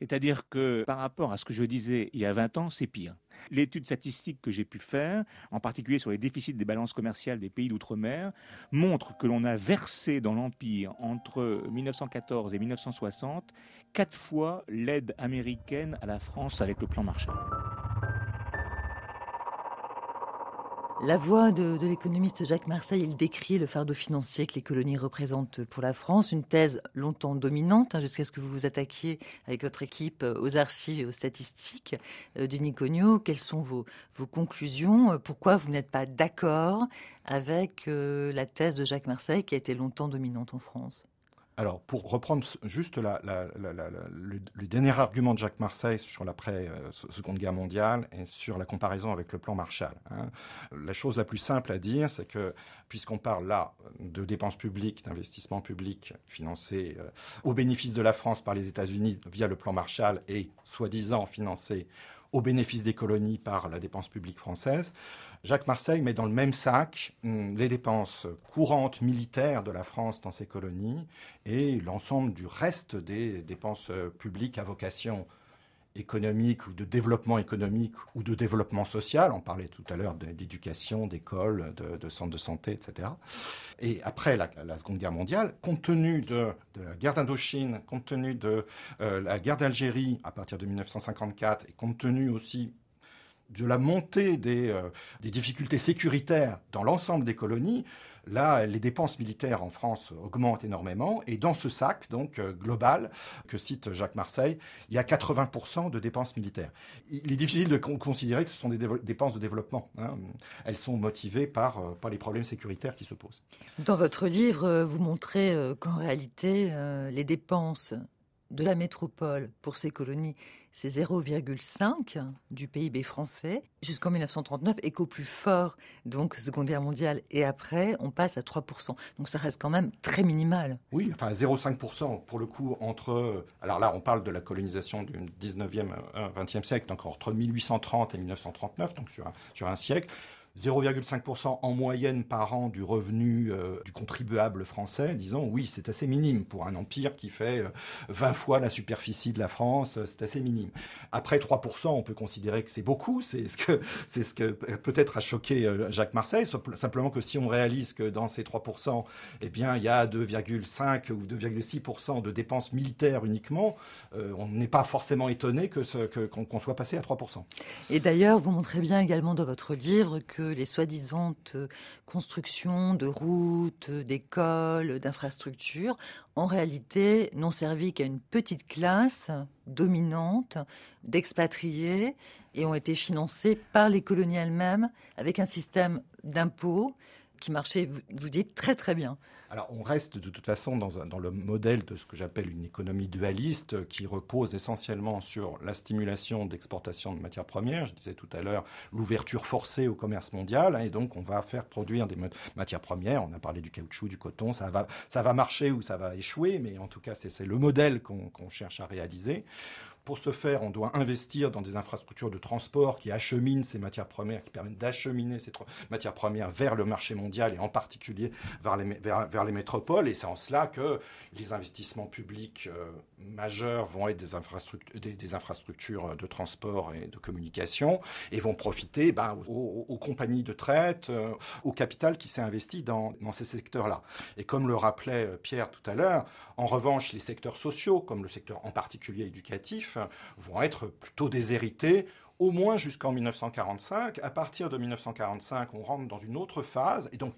[SPEAKER 8] C'est-à-dire que par rapport à ce que je disais il y a 20 ans, c'est pire. L'étude statistique que j'ai pu faire, en particulier sur les déficits des balances commerciales des pays d'outre-mer, montre que l'on a versé dans l'Empire entre 1914 et 1960 quatre fois l'aide américaine à la France avec le plan Marshall.
[SPEAKER 2] La voix de, l'économiste Jacques Marseille, il décrit le fardeau financier que les colonies représentent pour la France, une thèse longtemps dominante, hein, jusqu'à ce que vous vous attaquiez avec votre équipe aux archives et aux statistiques euh, du Niconio. Quelles sont vos, conclusions? Pourquoi vous n'êtes pas d'accord avec euh, la thèse de Jacques Marseille qui a été longtemps dominante en France?
[SPEAKER 5] Alors, pour reprendre juste le, dernier argument de Jacques Marseille sur l'après-Seconde euh, Guerre mondiale et sur la comparaison avec le plan Marshall, hein, la chose la plus simple à dire, c'est que puisqu'on parle là de dépenses publiques, d'investissements publics financés euh, au bénéfice de la France par les États-Unis via le plan Marshall et soi-disant financés au bénéfice des colonies par la dépense publique française, Jacques Marseille met dans le même sac hum, les dépenses courantes militaires de la France dans ses colonies et l'ensemble du reste des dépenses euh, publiques à vocation économique ou de développement économique ou de développement social. On parlait tout à l'heure d'éducation, d'école, de, centres de santé, etc. Et après la, Seconde Guerre mondiale, compte tenu de, la guerre d'Indochine, compte tenu de euh, la guerre d'Algérie à partir de 1954 et compte tenu aussi de la montée euh, des, difficultés sécuritaires dans l'ensemble des colonies, là, les dépenses militaires en France augmentent énormément. Et dans ce sac, donc euh, global, que cite Jacques Marseille, il y a 80% de dépenses militaires. Il est difficile de considérer que ce sont des dépenses de développement. Hein. Elles sont motivées par, euh, par les problèmes sécuritaires qui se posent.
[SPEAKER 2] Dans votre livre, vous montrez qu'en réalité, les dépenses de la métropole pour ces colonies, c'est 0,5 du PIB français jusqu'en 1939 et qu'au plus fort, donc Seconde Guerre mondiale et après, on passe à 3%. Donc ça reste quand même très minimal.
[SPEAKER 5] Oui, enfin 0,5% pour le coup entre... Alors là, on parle de la colonisation du 19e, 20e euh, siècle, donc entre 1830 et 1939, donc sur sur un siècle. 0,5% en moyenne par an du revenu euh, du contribuable français, disons, oui, c'est assez minime pour un empire qui fait 20 euh, fois la superficie de la France, euh, c'est assez minime. Après 3%, on peut considérer que c'est beaucoup, c'est ce que, ce que peut-être a choqué Jacques Marseille, simplement que si on réalise que dans ces 3%, eh bien, il y a 2,5 ou 2,6% de dépenses militaires uniquement, on n'est pas forcément étonné que, qu'on soit passé à 3%.
[SPEAKER 2] Et d'ailleurs, vous montrez bien également dans votre livre que les soi-disant euh, constructions de routes, d'écoles, d'infrastructures, en réalité, n'ont servi qu'à une petite classe dominante d'expatriés et ont été financées par les colonies elles-mêmes avec un système d'impôts qui marchait, vous dites, très très bien.
[SPEAKER 5] Alors on reste de toute façon dans, le modèle de ce que j'appelle une économie dualiste qui repose essentiellement sur la stimulation d'exportation de matières premières. Je disais tout à l'heure l'ouverture forcée au commerce mondial hein, et donc on va faire produire des matières premières. On a parlé du caoutchouc, du coton, ça va, ça va marcher ou ça va échouer, mais en tout cas c'est le modèle qu'on cherche à réaliser. Pour ce faire, on doit investir dans des infrastructures de transport qui acheminent ces matières premières, qui permettent d'acheminer ces matières premières vers le marché mondial et en particulier vers les, métropoles. Et c'est en cela que les investissements publics euh, majeurs vont être des infrastructures, infrastructures de transport et de communication et vont profiter bah, aux, compagnies de traite, euh, au capital qui s'est investi dans, dans ces secteurs-là. Et comme le rappelait euh, Pierre tout à l'heure, en revanche, les secteurs sociaux, comme le secteur en particulier éducatif, vont être plutôt déshérités au moins jusqu'en 1945. À partir de 1945, on rentre dans une autre phase. Et donc,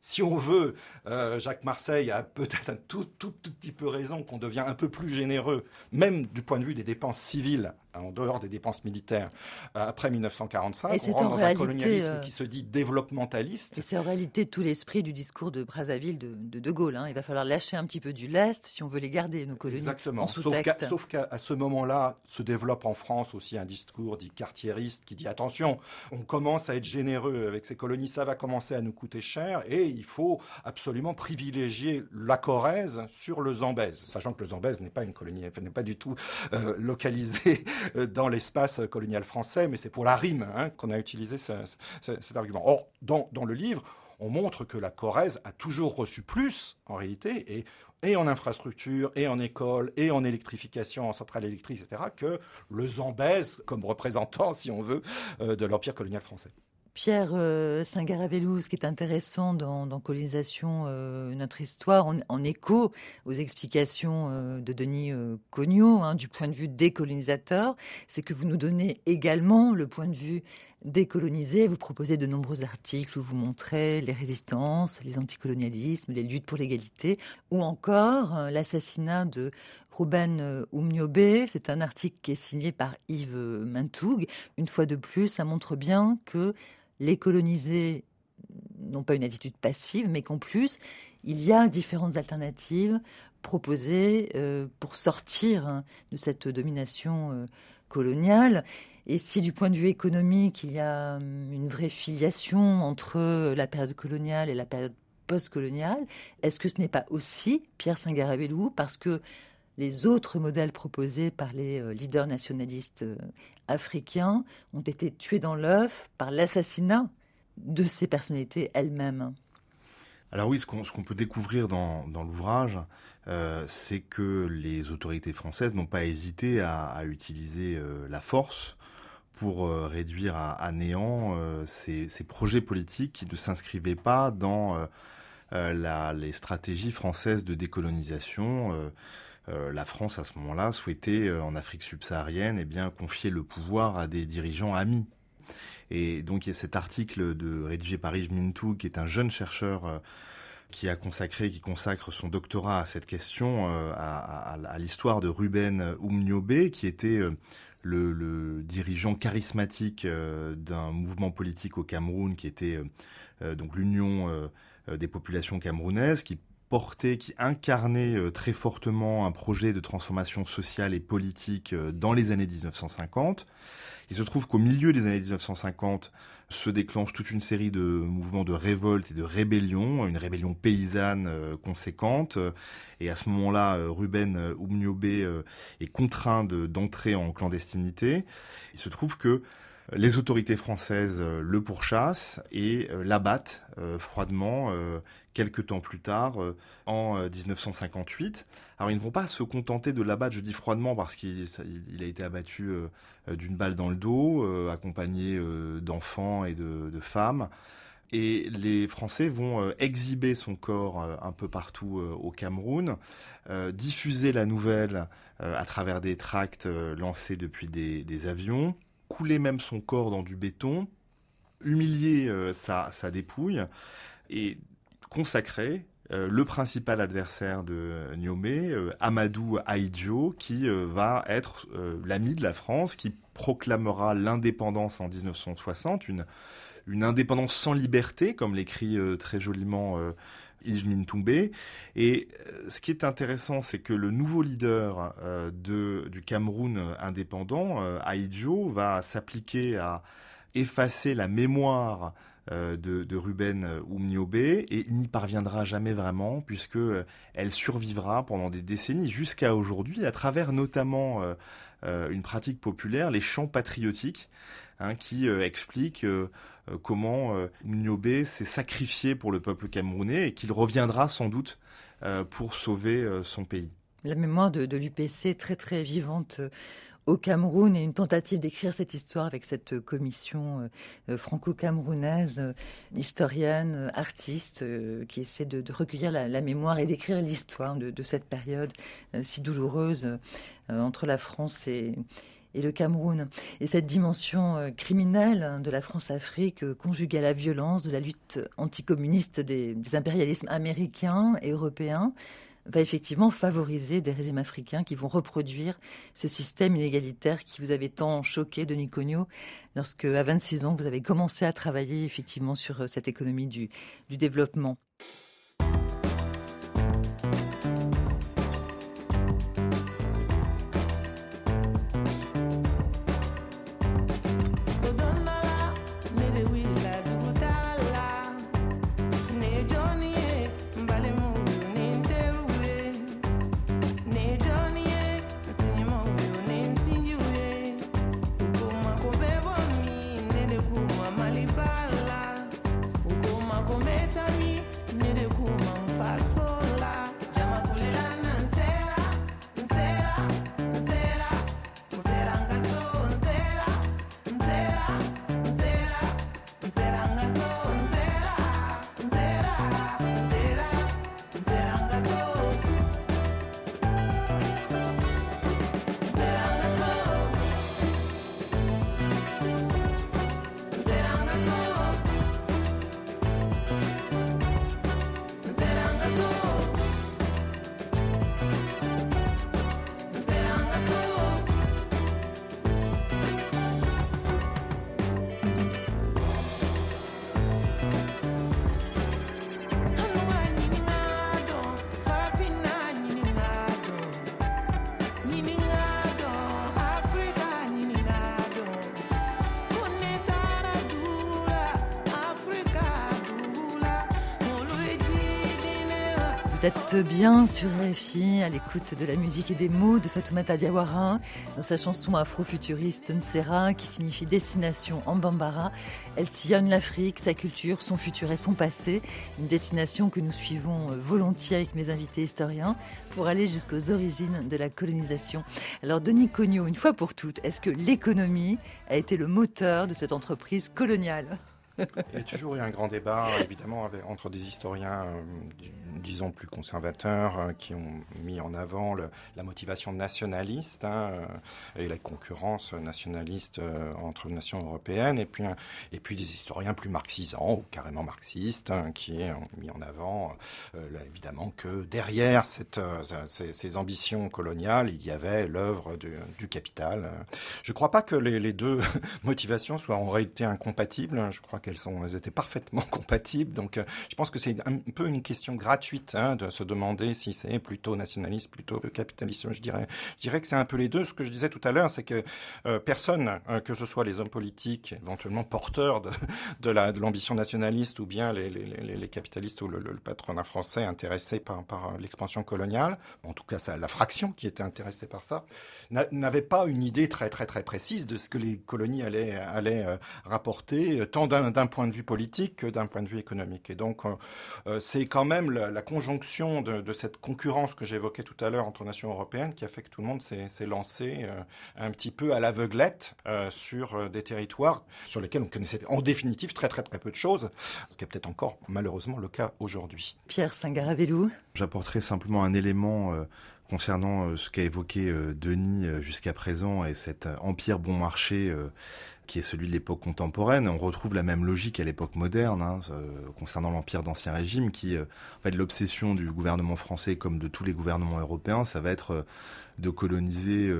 [SPEAKER 5] si on veut, euh, Jacques Marseille a peut-être un tout, tout, tout, petit peu raison qu'on devient un peu plus généreux, même du point de vue des dépenses civiles en dehors des dépenses militaires euh, après 1945.
[SPEAKER 2] Et
[SPEAKER 5] on rentre
[SPEAKER 2] dans un
[SPEAKER 5] colonialisme
[SPEAKER 2] euh,
[SPEAKER 5] qui se dit développementaliste.
[SPEAKER 2] Et c'est en réalité tout l'esprit du discours de Brazzaville de De, Gaulle. Hein. Il va falloir lâcher un petit peu du lest si on veut les garder, nos colonies.
[SPEAKER 5] Exactement.
[SPEAKER 2] Sauf
[SPEAKER 5] qu'à ce moment-là, se développe en France aussi un discours dit cartiériste qui dit attention, on commence à être généreux avec ces colonies, ça va commencer à nous coûter cher et il faut absolument privilégier la Corrèze sur le Zambèze, sachant que le Zambèze n'est pas une colonie, n'est pas du tout euh, localisé euh, dans l'espace colonial français, mais c'est pour la rime hein, qu'on a utilisé cet argument. Or, dans, le livre, on montre que la Corrèze a toujours reçu plus, en réalité, et, et en infrastructure, et en école, et en électrification, en centrale électrique, etc., que le Zambèze, comme représentant, si on veut, euh, de l'empire colonial français.
[SPEAKER 2] Pierre euh, Saint-Garavelou, ce qui est intéressant dans, Colonisation, euh, notre histoire, en, écho aux explications euh, de Denis Cognot, hein, du point de vue des colonisateurs, c'est que vous nous donnez également le point de vue décoloniser, vous proposez de nombreux articles où vous montrez les résistances, les anticolonialismes, les luttes pour l'égalité, ou encore euh, l'assassinat de Ruben euh, Oumniobé. C'est un article qui est signé par Yves Mintoug. Une fois de plus, ça montre bien que les colonisés n'ont pas une attitude passive, mais qu'en plus, il y a différentes alternatives proposées euh, pour sortir hein, de cette domination coloniale. Et si du point de vue économique, il y a hum, une vraie filiation entre la période coloniale et la période post-coloniale, est-ce que ce n'est pas aussi Pierre Singarabelou parce que les autres modèles proposés par les euh, leaders nationalistes euh, africains ont été tués dans l'œuf par l'assassinat de ces personnalités elles-mêmes
[SPEAKER 4] alors oui, ce qu'on peut découvrir dans, l'ouvrage, euh, c'est que les autorités françaises n'ont pas hésité à, utiliser la force pour réduire à, néant ces, projets politiques qui ne s'inscrivaient pas dans les stratégies françaises de décolonisation. La France, à ce moment-là, souhaitait, en Afrique subsaharienne, eh bien, confier le pouvoir à des dirigeants amis. Et donc, il y a cet article de, rédigé par Yves Mintou, qui est un jeune chercheur qui a consacré, qui consacre son doctorat à cette question, à, l'histoire de Ruben Oumniobé, qui était le, dirigeant charismatique euh, d'un mouvement politique au Cameroun qui était euh, euh, donc l'Union des populations camerounaises, qui portait, qui incarnait très fortement un projet de transformation sociale et politique dans les années 1950. Il se trouve qu'au milieu des années 1950 se déclenche toute une série de mouvements de révolte et de rébellion, une rébellion paysanne euh, conséquente. Et à ce moment-là, euh, Ruben Oumniobé euh, est contraint d'entrer en clandestinité. Il se trouve que les autorités françaises le pourchassent et l'abattent froidement quelques temps plus tard, euh, en 1958. Euh, Alors ils ne vont pas se contenter de l'abattre, je dis froidement, parce qu'il a été abattu euh, d'une balle dans le dos, accompagné d'enfants et de, femmes. Et les Français vont exhiber son corps un peu partout au Cameroun, diffuser la nouvelle à travers des tracts lancés depuis des, avions, couler même son corps dans du béton, humilier sa, sa dépouille. Et consacré euh, le principal adversaire de Niomé, euh, Amadou Aïdjo, qui euh, va être l'ami de la France, qui proclamera l'indépendance en 1960, une, une indépendance sans liberté, comme l'écrit très joliment Ijmin Toumbé. Et ce qui est intéressant, c'est que le nouveau leader de, du Cameroun indépendant, Aïdjo, va s'appliquer à effacer la mémoire euh, de, Ruben euh, Oumniobé et n'y parviendra jamais vraiment puisque euh, elle survivra pendant des décennies jusqu'à aujourd'hui à travers notamment une pratique populaire, les chants patriotiques, hein, qui expliquent comment Oumniobé s'est sacrifié pour le peuple camerounais et qu'il reviendra sans doute pour sauver son pays.
[SPEAKER 2] La mémoire de, de l'UPC très très vivante au Cameroun et une tentative d'écrire cette histoire avec cette commission euh, franco-camerounaise, euh, historienne, artiste, euh, qui essaie de, recueillir la, mémoire et d'écrire l'histoire de, cette période si douloureuse entre la France et, le Cameroun. Et cette dimension criminelle de la France-Afrique, conjuguée à la violence de la lutte anticommuniste des impérialismes américains et européens, va effectivement favoriser des régimes africains qui vont reproduire ce système inégalitaire qui vous avait tant choqué, Denis Cogno, lorsque, à 26 ans, vous avez commencé à travailler effectivement sur euh, cette économie du développement. Bien sur RFI, à l'écoute de la musique et des mots de Fatoumata Diawara, dans sa chanson afro-futuriste Nsera, qui signifie destination en bambara. Elle sillonne l'Afrique, sa culture, son futur et son passé. Une destination que nous suivons volontiers avec mes invités historiens pour aller jusqu'aux origines de la colonisation. Alors, Denis Cognot, une fois pour toutes, est-ce que l'économie a été le moteur de cette entreprise coloniale?
[SPEAKER 5] Il y a toujours eu un grand débat, évidemment, entre des historiens, euh, disons, plus conservateurs, euh, qui ont mis en avant la motivation nationaliste hein, euh, et la concurrence nationaliste entre nations européennes, et puis, et puis des historiens plus marxisants, ou carrément marxistes, hein, qui ont mis en avant, évidemment, que derrière ces, ambitions coloniales, il y avait l'œuvre du, capital. Je ne crois pas que les, les deux motivations soient en réalité incompatibles. Je crois que elles, étaient parfaitement compatibles. Donc, euh, je pense que c'est un peu une question gratuite hein, de se demander si c'est plutôt nationaliste, plutôt capitaliste. Je dirais, je dirais que c'est un peu les deux. Ce que je disais tout à l'heure, c'est que euh, personne, euh, que ce soit les hommes politiques, éventuellement porteurs de, de l'ambition nationaliste, ou bien les, les, les, capitalistes ou le, le, patronat français intéressé par, par l'expansion coloniale, en tout cas ça, la fraction qui était intéressée par ça, n'avait pas une idée très très très précise de ce que les colonies allaient, allaient rapporter, tant d'un d'un point de vue politique que d'un point de vue économique. Et donc, euh, euh, c'est quand même la, conjonction de, cette concurrence que j'évoquais tout à l'heure entre nations européennes qui a fait que tout le monde s'est lancé euh, un petit peu à l'aveuglette sur des territoires sur lesquels on connaissait en définitive très très très peu de choses, ce qui est peut-être encore malheureusement le cas aujourd'hui.
[SPEAKER 2] Pierre Singaravelou.
[SPEAKER 4] J'apporterai simplement un élément concernant ce qu'a évoqué Denis jusqu'à présent et cet empire bon marché qui est celui de l'époque contemporaine. On retrouve la même logique à l'époque moderne, hein, euh, concernant l'empire d'Ancien Régime, qui, euh, en fait, l'obsession du gouvernement français, comme de tous les gouvernements européens, ça va être euh, de coloniser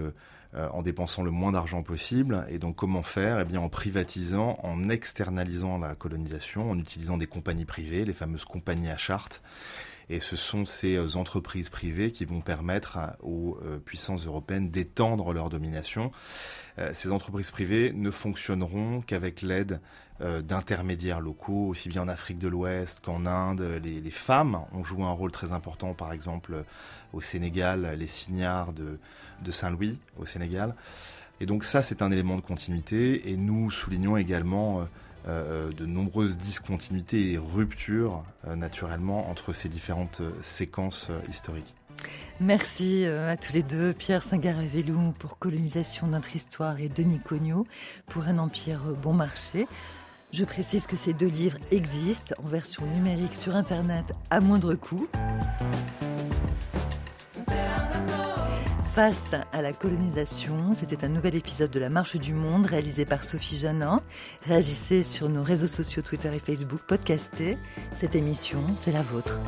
[SPEAKER 4] en dépensant le moins d'argent possible. Et donc, comment faire? Eh bien, en privatisant, en externalisant la colonisation, en utilisant des compagnies privées, les fameuses compagnies à charte. Et ce sont ces entreprises privées qui vont permettre aux puissances européennes d'étendre leur domination. Euh, ces entreprises privées ne fonctionneront qu'avec l'aide euh, d'intermédiaires locaux, aussi bien en Afrique de l'Ouest qu'en Inde. Les, femmes ont joué un rôle très important, par exemple au Sénégal, les signards de, Saint-Louis au Sénégal. Et donc ça, c'est un élément de continuité. Et nous soulignons également euh, de nombreuses discontinuités et ruptures, naturellement, entre ces différentes séquences historiques.
[SPEAKER 2] Merci euh, à tous les deux, Pierre Singaravelou pour Colonisation de notre histoire et Denis Cognot pour Un empire bon marché. Je précise que ces deux livres existent en version numérique sur Internet à moindre coût. Face à la colonisation, c'était un nouvel épisode de La Marche du Monde réalisé par Sophie Janin. Réagissez sur nos réseaux sociaux Twitter et Facebook, podcastez. Cette émission, c'est la vôtre.